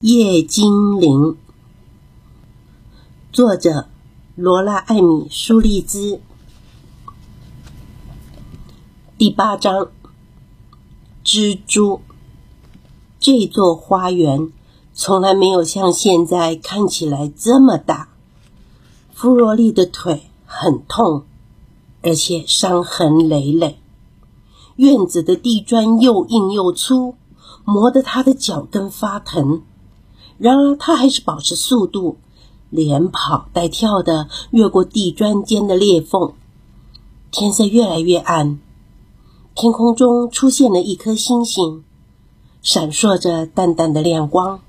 夜精灵，作者罗拉·艾米·舒利兹。第八章：蜘蛛。这座花园从来没有像现在看起来这么大。弗罗丽的腿很痛，而且伤痕累累。院子的地砖又硬又粗，磨得她的脚跟发疼。然而，他还是保持速度，连跑带跳的越过地砖间的裂缝。天色越来越暗，天空中出现了一颗星星，闪烁着淡淡的亮光。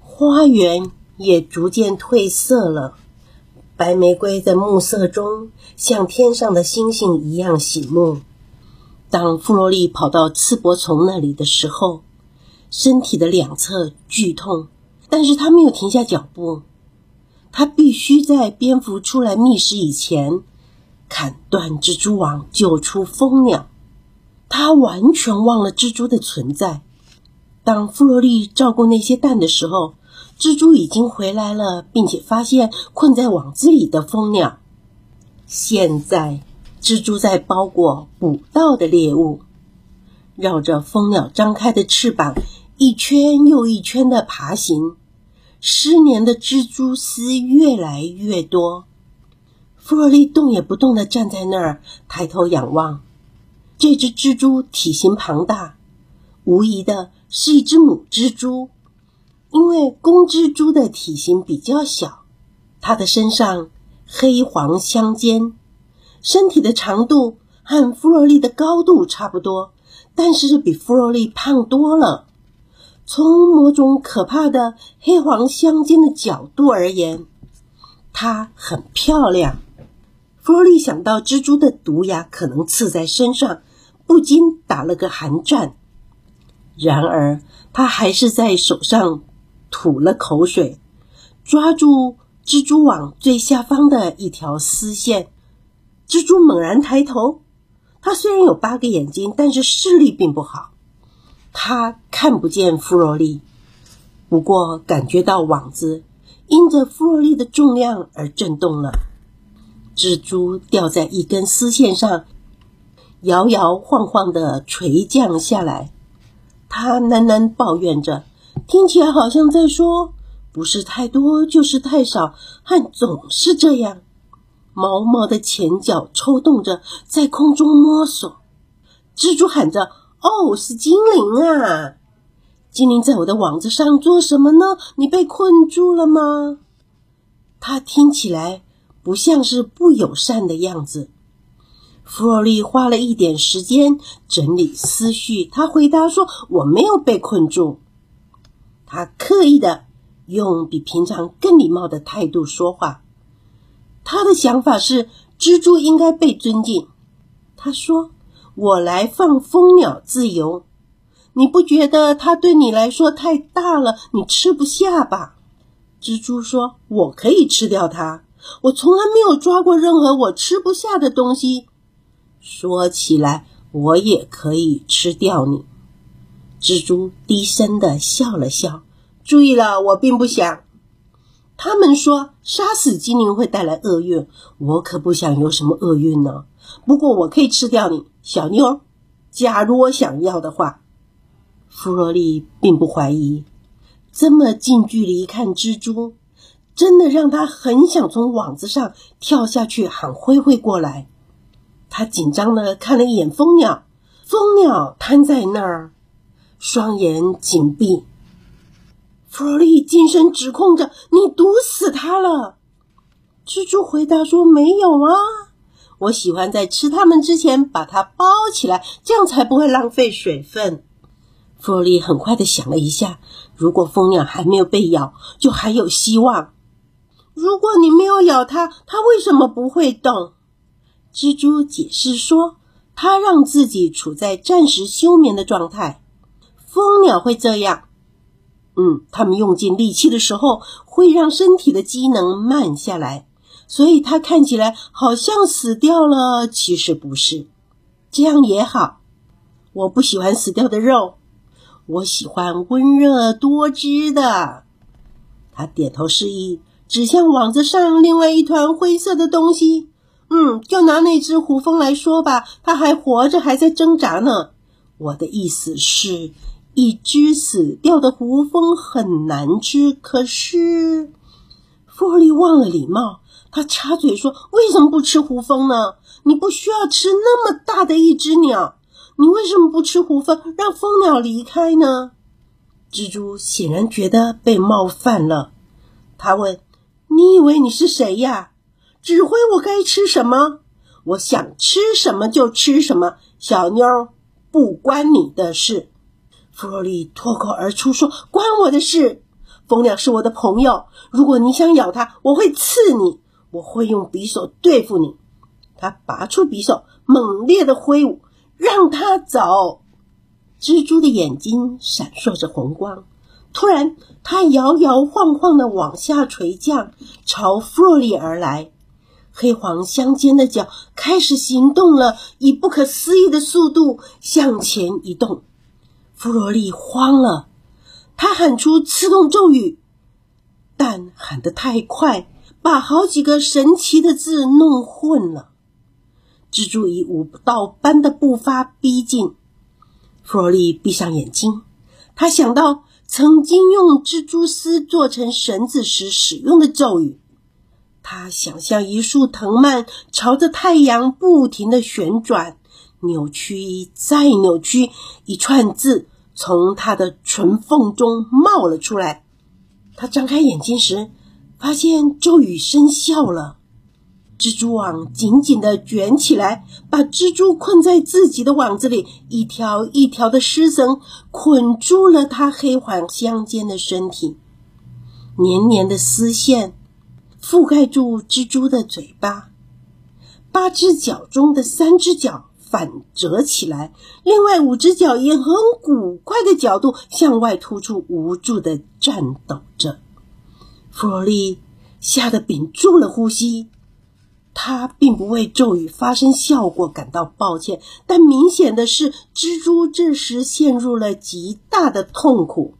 花园也逐渐褪色了，白玫瑰在暮色中像天上的星星一样醒目。当弗洛利跑到刺柏丛那里的时候，身体的两侧剧痛。但是他没有停下脚步，他必须在蝙蝠出来觅食以前砍断蜘蛛网，救出蜂鸟。他完全忘了蜘蛛的存在。当弗洛利照顾那些蛋的时候，蜘蛛已经回来了，并且发现困在网子里的蜂鸟。现在，蜘蛛在包裹捕到的猎物，绕着蜂鸟张开的翅膀。一圈又一圈的爬行，失联的蜘蛛丝越来越多。弗洛利动也不动地站在那儿，抬头仰望。这只蜘蛛体型庞大，无疑的是一只母蜘蛛，因为公蜘蛛的体型比较小。它的身上黑黄相间，身体的长度和弗洛利的高度差不多，但是比弗洛利胖多了。从某种可怕的黑黄相间的角度而言，它很漂亮。弗洛利想到蜘蛛的毒牙可能刺在身上，不禁打了个寒战。然而，他还是在手上吐了口水，抓住蜘蛛网最下方的一条丝线。蜘蛛猛然抬头，它虽然有八个眼睛，但是视力并不好。他看不见弗洛利，不过感觉到网子因着弗洛利的重量而震动了。蜘蛛吊在一根丝线上，摇摇晃晃的垂降下来。他喃喃抱怨着，听起来好像在说：“不是太多，就是太少，和总是这样。”毛毛的前脚抽动着，在空中摸索。蜘蛛喊着。哦，是精灵啊！精灵在我的网子上做什么呢？你被困住了吗？他听起来不像是不友善的样子。弗洛利花了一点时间整理思绪，他回答说：“我没有被困住。”他刻意的用比平常更礼貌的态度说话。他的想法是，蜘蛛应该被尊敬。他说。我来放蜂鸟自由，你不觉得它对你来说太大了？你吃不下吧？蜘蛛说：“我可以吃掉它。我从来没有抓过任何我吃不下的东西。说起来，我也可以吃掉你。”蜘蛛低声的笑了笑。注意了，我并不想。他们说杀死精灵会带来厄运，我可不想有什么厄运呢。不过我可以吃掉你。小妞，假如我想要的话，弗洛利并不怀疑。这么近距离看蜘蛛，真的让他很想从网子上跳下去喊灰灰过来。他紧张的看了一眼蜂鸟，蜂鸟瘫在那儿，双眼紧闭。弗洛利尖声指控着：“你毒死它了！”蜘蛛回答说：“没有啊。”我喜欢在吃它们之前把它包起来，这样才不会浪费水分。弗洛利很快的想了一下，如果蜂鸟还没有被咬，就还有希望。如果你没有咬它，它为什么不会动？蜘蛛解释说，它让自己处在暂时休眠的状态。蜂鸟会这样，嗯，它们用尽力气的时候，会让身体的机能慢下来。所以它看起来好像死掉了，其实不是。这样也好。我不喜欢死掉的肉。我喜欢温热多汁的。他点头示意，指向网子上另外一团灰色的东西。嗯，就拿那只胡蜂来说吧，它还活着，还在挣扎呢。我的意思是，一只死掉的胡蜂很难吃。可是，弗洛利忘了礼貌，他插嘴说：“为什么不吃胡蜂呢？你不需要吃那么大的一只鸟。你为什么不吃胡蜂，让蜂鸟离开呢？”蜘蛛显然觉得被冒犯了，他问：“你以为你是谁呀？”指挥我该吃什么，我想吃什么就吃什么。小妞，不关你的事。弗洛利脱口而出说：“关我的事。蜂鸟是我的朋友，如果你想咬它，我会刺你，我会用匕首对付你。”他拔出匕首，猛烈的挥舞，让他走。蜘蛛的眼睛闪烁着红光。突然，它摇摇晃晃的往下垂降，朝弗洛利而来。黑黄相间的脚开始行动了，以不可思议的速度向前移动。弗洛利慌了，他喊出刺痛咒语，但喊得太快，把好几个神奇的字弄混了。蜘蛛以舞蹈般的步伐逼近，弗洛利闭上眼睛，他想到曾经用蜘蛛丝做成绳子时使用的咒语。他想象一束藤蔓朝着太阳不停的旋转，扭曲再扭曲，一串字从他的唇缝中冒了出来。他张开眼睛时，发现咒语生效了。蜘蛛网紧紧的卷起来，把蜘蛛困在自己的网子里，一条一条的丝绳捆住了它黑黄相间的身体，黏黏的丝线。覆盖住蜘蛛的嘴巴，八只脚中的三只脚反折起来，另外五只脚以很古怪的角度向外突出，无助的颤抖着。弗洛利吓得屏住了呼吸。他并不为咒语发生效果感到抱歉，但明显的是，蜘蛛这时陷入了极大的痛苦。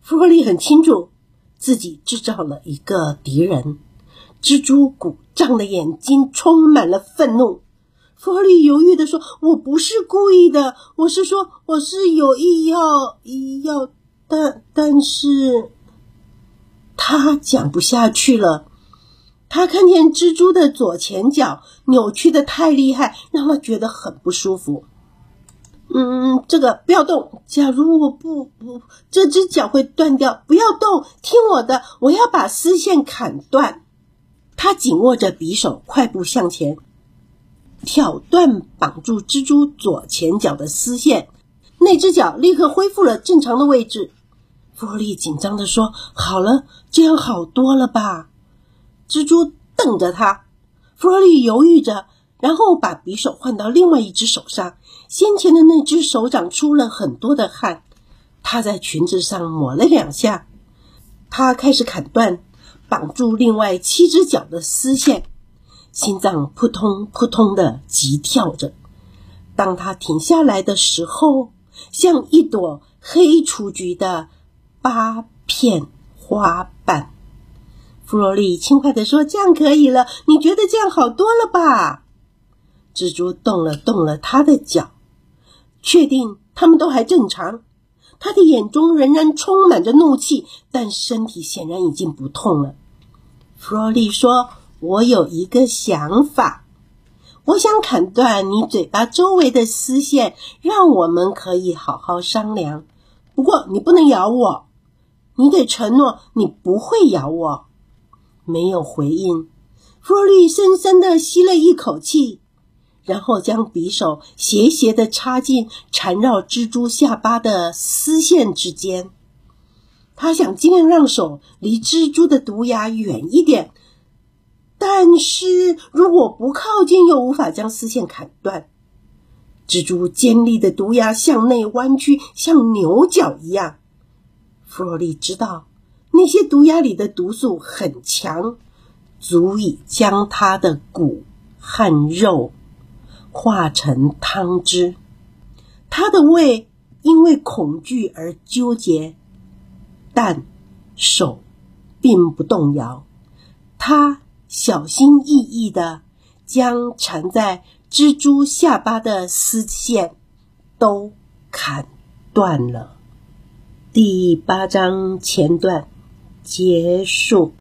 弗洛利很清楚。自己制造了一个敌人，蜘蛛鼓胀的眼睛充满了愤怒。弗洛利犹豫的说：“我不是故意的，我是说我是有意要要，但但是……”他讲不下去了。他看见蜘蛛的左前脚扭曲的太厉害，让他觉得很不舒服。嗯，这个不要动。假如我不不，这只脚会断掉。不要动，听我的，我要把丝线砍断。他紧握着匕首，快步向前，挑断绑住蜘蛛左前脚的丝线。那只脚立刻恢复了正常的位置。弗洛利紧张的说：“好了，这样好多了吧？”蜘蛛瞪着他，弗洛利犹豫着。然后把匕首换到另外一只手上，先前的那只手掌出了很多的汗。他在裙子上抹了两下。他开始砍断绑住另外七只脚的丝线，心脏扑通扑通的急跳着。当他停下来的时候，像一朵黑雏菊的八片花瓣。弗洛利轻快地说：“这样可以了，你觉得这样好多了吧？”蜘蛛动了动了他的脚，确定他们都还正常。他的眼中仍然充满着怒气，但身体显然已经不痛了。弗洛利说：“我有一个想法，我想砍断你嘴巴周围的丝线，让我们可以好好商量。不过你不能咬我，你得承诺你不会咬我。”没有回应。弗洛利深深的吸了一口气。然后将匕首斜斜的插进缠绕蜘蛛下巴的丝线之间，他想尽量让手离蜘蛛的毒牙远一点，但是如果不靠近，又无法将丝线砍断。蜘蛛尖利的毒牙向内弯曲，像牛角一样。弗洛利知道那些毒牙里的毒素很强，足以将他的骨和肉。化成汤汁，他的胃因为恐惧而纠结，但手并不动摇。他小心翼翼的将缠在蜘蛛下巴的丝线都砍断了。第八章前段结束。